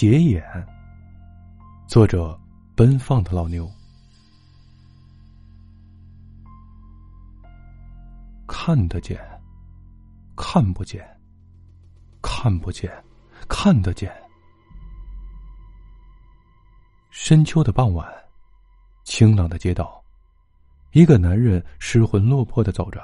斜眼。作者：奔放的老牛。看得见，看不见，看不见，看得见。深秋的傍晚，清冷的街道，一个男人失魂落魄的走着，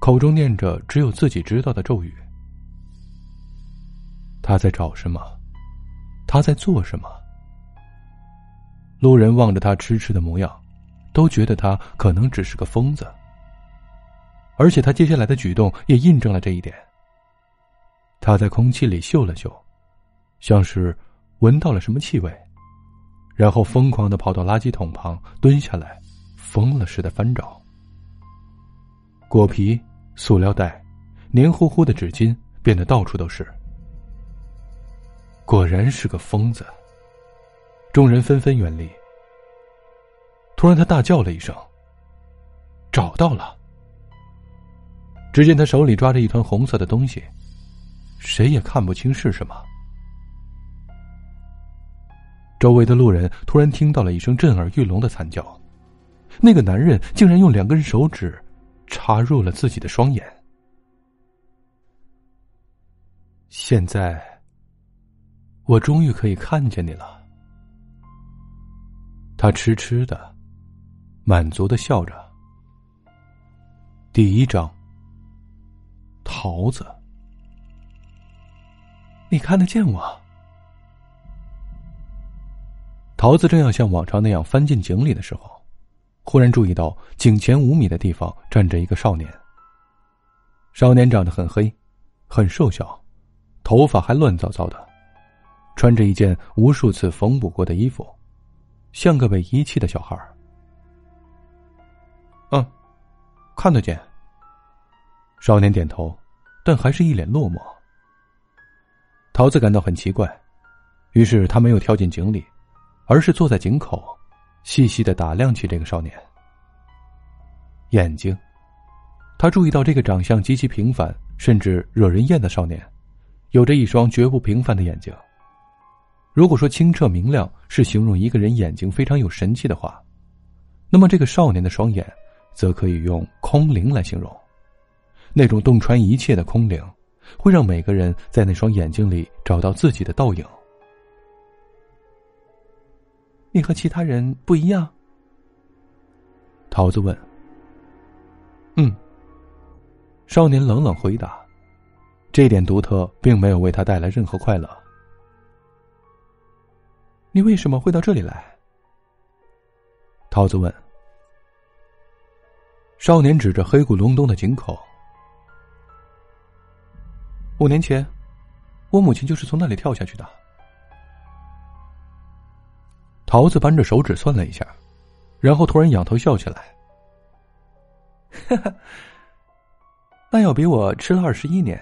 口中念着只有自己知道的咒语。他在找什么？他在做什么？路人望着他痴痴的模样，都觉得他可能只是个疯子。而且他接下来的举动也印证了这一点。他在空气里嗅了嗅，像是闻到了什么气味，然后疯狂的跑到垃圾桶旁蹲下来，疯了似的翻找。果皮、塑料袋、黏糊糊的纸巾变得到处都是。果然是个疯子。众人纷纷远离。突然，他大叫了一声：“找到了！”只见他手里抓着一团红色的东西，谁也看不清是什么。周围的路人突然听到了一声震耳欲聋的惨叫，那个男人竟然用两根手指插入了自己的双眼。现在，我终于可以看见你了。他痴痴的、满足的笑着。第一章。桃子，你看得见我？桃子正要像往常那样翻进井里的时候，忽然注意到井前五米的地方站着一个少年。少年长得很黑，很瘦小，头发还乱糟糟的，穿着一件无数次缝补过的衣服，像个被遗弃的小孩嗯，看得见。少年点头。但还是一脸落寞。桃子感到很奇怪，于是他没有跳进井里，而是坐在井口，细细的打量起这个少年。眼睛，他注意到这个长相极其平凡，甚至惹人厌的少年，有着一双绝不平凡的眼睛。如果说清澈明亮是形容一个人眼睛非常有神气的话，那么这个少年的双眼，则可以用空灵来形容。那种洞穿一切的空灵，会让每个人在那双眼睛里找到自己的倒影。你和其他人不一样。桃子问。嗯。少年冷冷回答。这点独特并没有为他带来任何快乐。你为什么会到这里来？桃子问。少年指着黑咕隆咚的井口。五年前，我母亲就是从那里跳下去的。桃子扳着手指算了一下，然后突然仰头笑起来。哈哈，那要比我迟了二十一年。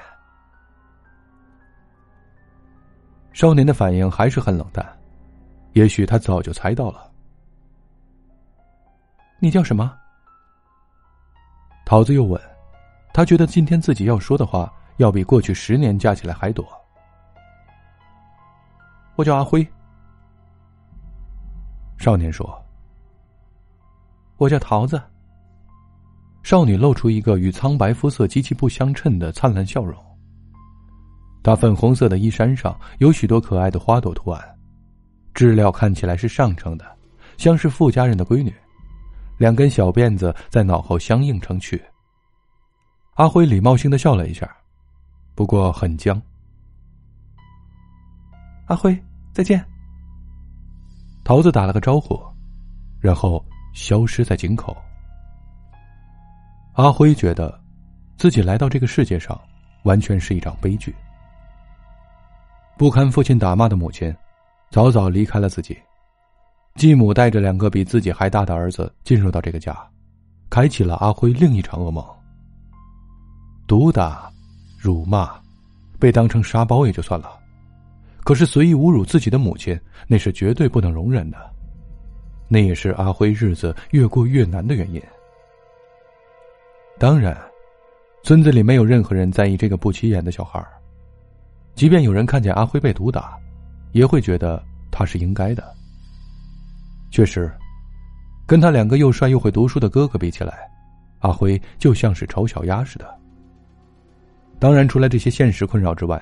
少年的反应还是很冷淡，也许他早就猜到了。你叫什么？桃子又问，他觉得今天自己要说的话。要比过去十年加起来还多。我叫阿辉。少年说：“我叫桃子。”少女露出一个与苍白肤色极其不相称的灿烂笑容。她粉红色的衣衫上有许多可爱的花朵图案，质料看起来是上乘的，像是富家人的闺女。两根小辫子在脑后相映成趣。阿辉礼貌性的笑了一下。不过很僵。阿辉，再见。桃子打了个招呼，然后消失在井口。阿辉觉得，自己来到这个世界上，完全是一场悲剧。不堪父亲打骂的母亲，早早离开了自己。继母带着两个比自己还大的儿子进入到这个家，开启了阿辉另一场噩梦。毒打。辱骂，被当成沙包也就算了，可是随意侮辱自己的母亲，那是绝对不能容忍的。那也是阿辉日子越过越难的原因。当然，村子里没有任何人在意这个不起眼的小孩即便有人看见阿辉被毒打，也会觉得他是应该的。确实，跟他两个又帅又会读书的哥哥比起来，阿辉就像是丑小鸭似的。当然，除了这些现实困扰之外，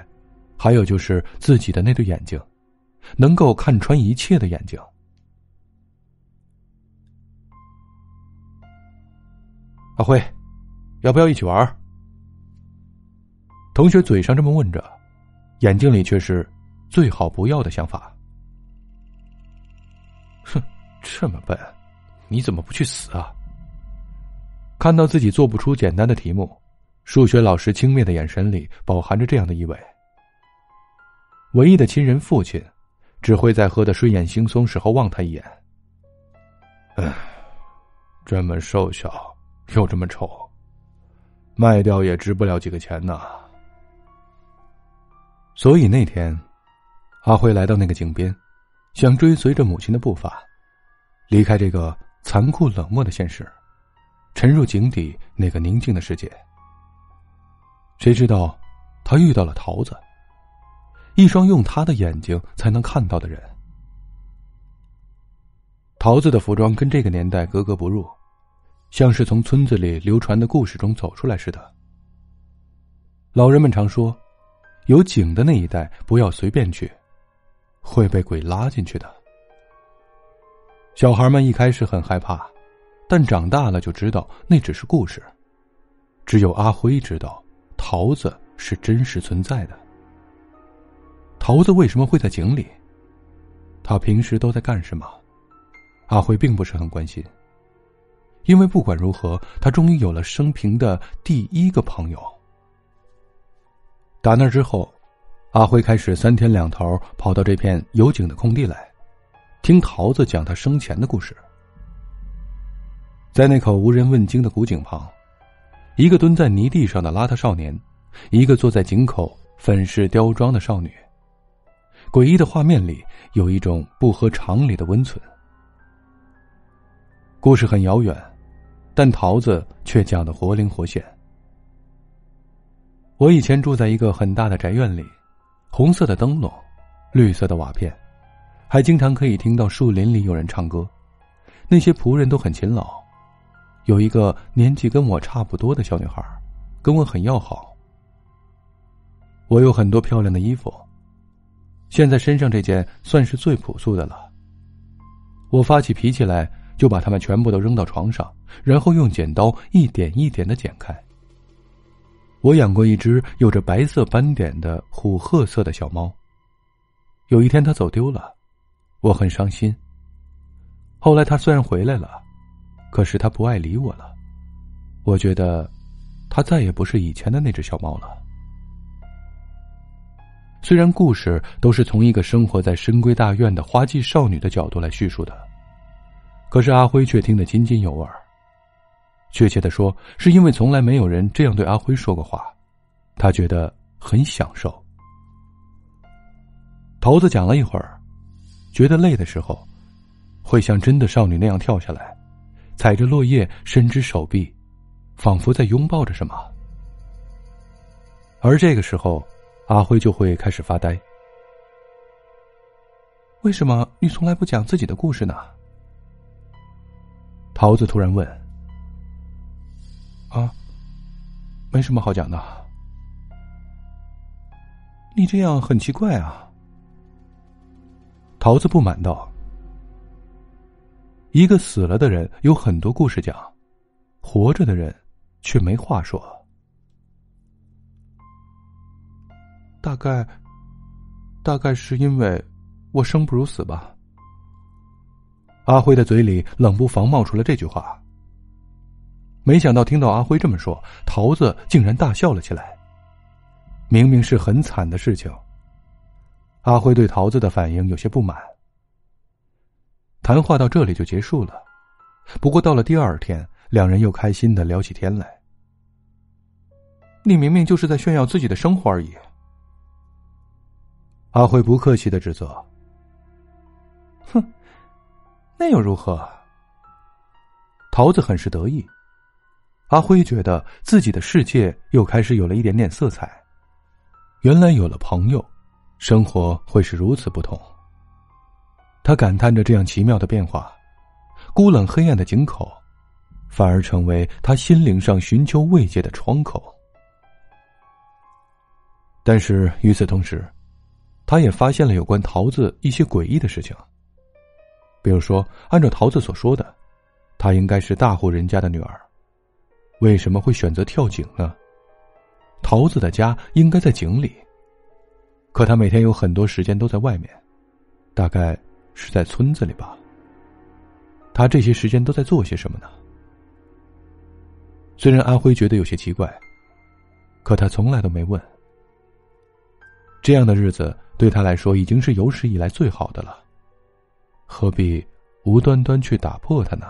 还有就是自己的那对眼睛，能够看穿一切的眼睛。阿辉，要不要一起玩？同学嘴上这么问着，眼睛里却是最好不要的想法。哼，这么笨，你怎么不去死啊？看到自己做不出简单的题目，数学老师轻蔑的眼神里饱含着这样的意味。唯一的亲人父亲，只会在喝得睡眼惺忪时候望他一眼。唉，这么瘦小。又这么丑，卖掉也值不了几个钱呐。所以那天，阿辉来到那个井边，想追随着母亲的步伐，离开这个残酷冷漠的现实，沉入井底那个宁静的世界。谁知道，他遇到了桃子，一双用他的眼睛才能看到的人。桃子的服装跟这个年代格格不入。像是从村子里流传的故事中走出来似的。老人们常说，有井的那一带不要随便去，会被鬼拉进去的。小孩们一开始很害怕，但长大了就知道那只是故事。只有阿辉知道，桃子是真实存在的。桃子为什么会在井里？他平时都在干什么？阿辉并不是很关心。因为不管如何，他终于有了生平的第一个朋友。打那之后，阿辉开始三天两头跑到这片有井的空地来，听桃子讲他生前的故事。在那口无人问津的古井旁，一个蹲在泥地上的邋遢少年，一个坐在井口粉饰雕妆的少女。诡异的画面里有一种不合常理的温存。故事很遥远。但桃子却讲得活灵活现。我以前住在一个很大的宅院里，红色的灯笼，绿色的瓦片，还经常可以听到树林里有人唱歌。那些仆人都很勤劳，有一个年纪跟我差不多的小女孩，跟我很要好。我有很多漂亮的衣服，现在身上这件算是最朴素的了。我发起脾气来。就把它们全部都扔到床上，然后用剪刀一点一点的剪开。我养过一只有着白色斑点的虎褐色的小猫。有一天它走丢了，我很伤心。后来它虽然回来了，可是它不爱理我了。我觉得，它再也不是以前的那只小猫了。虽然故事都是从一个生活在深闺大院的花季少女的角度来叙述的。可是阿辉却听得津津有味。确切的说，是因为从来没有人这样对阿辉说过话，他觉得很享受。桃子讲了一会儿，觉得累的时候，会像真的少女那样跳下来，踩着落叶，伸直手臂，仿佛在拥抱着什么。而这个时候，阿辉就会开始发呆。为什么你从来不讲自己的故事呢？桃子突然问：“没什么好讲的。你这样很奇怪啊。”桃子不满道：“一个死了的人有很多故事讲，活着的人却没话说。大概，大概是因为我生不如死吧。”阿辉的嘴里冷不防冒出了这句话。没想到听到阿辉这么说，桃子竟然大笑了起来。明明是很惨的事情，阿辉对桃子的反应有些不满。谈话到这里就结束了。不过到了第二天，两人又开心的聊起天来。你明明就是在炫耀自己的生活而已。阿辉不客气的指责。哼。那又如何？桃子很是得意。阿辉觉得自己的世界又开始有了一点点色彩。原来有了朋友，生活会是如此不同。他感叹着这样奇妙的变化，孤冷黑暗的井口，反而成为他心灵上寻求慰藉的窗口。但是与此同时，他也发现了有关桃子一些诡异的事情。比如说，按照桃子所说的，她应该是大户人家的女儿，为什么会选择跳井呢？桃子的家应该在井里，可她每天有很多时间都在外面，大概是在村子里吧。他这些时间都在做些什么呢？虽然阿辉觉得有些奇怪，可他从来都没问。这样的日子对他来说已经是有史以来最好的了，何必无端端去打破它呢？